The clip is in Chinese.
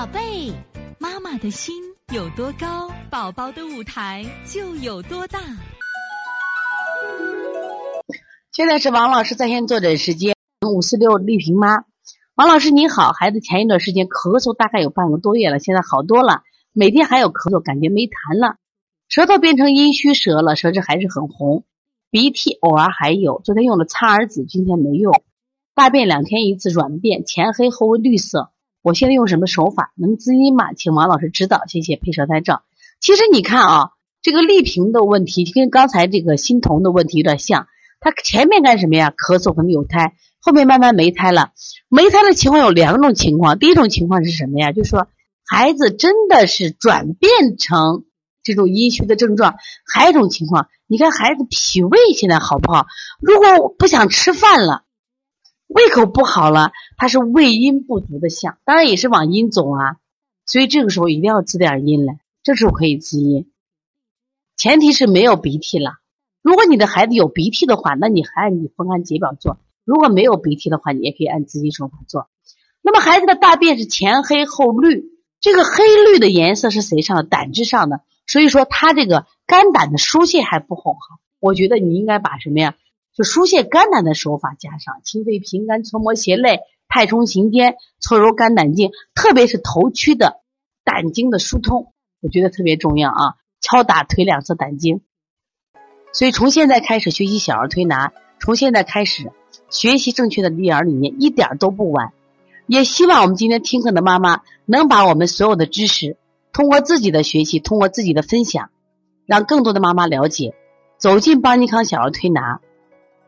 宝贝，妈妈的心有多高，宝宝的舞台就有多大。现在是王老师在线坐诊时间，五四六丽萍妈。王老师你好，孩子前一段时间咳嗽大概有半个多月了，现在好多了，每天还有咳嗽，感觉没痰了，舌头变成阴虚舌了，舌质还是很红，鼻涕偶尔还有。昨天用了苍耳子，今天没用。大便两天一次，软便，前黑后绿色。我现在用什么手法能滋阴吗？请王老师指导，谢谢。配舌苔照。其实你看啊，这个丽萍的问题跟刚才这个欣桐的问题有点像。她前面干什么呀？咳嗽可能有胎，后面慢慢没胎了。没胎的情况有两种情况，第一种情况是什么呀？就是说孩子真的是转变成这种阴虚的症状。还有一种情况，你看孩子脾胃现在好不好？如果不想吃饭了。胃口不好了，它是胃阴不足的象，当然也是往阴走啊。所以这个时候一定要滋点阴来，这时候可以滋阴。前提是没有鼻涕了。如果你的孩子有鼻涕的话，那你还按你风寒解表做；如果没有鼻涕的话，你也可以按滋阴手法做。那么孩子的大便是前黑后绿，这个黑绿的颜色是谁上的？胆汁上的。所以说他这个肝胆的疏泄还不好，我觉得你应该把什么呀？就疏泄肝胆的手法加上清肺平肝、搓摩胁肋、太冲行间、搓揉肝胆经，特别是头区的胆经的疏通，我觉得特别重要啊！敲打腿两侧胆经。所以从现在开始学习小儿推拿，从现在开始学习正确的育儿理念，一点都不晚。也希望我们今天听课的妈妈能把我们所有的知识，通过自己的学习，通过自己的分享，让更多的妈妈了解，走进邦尼康小儿推拿。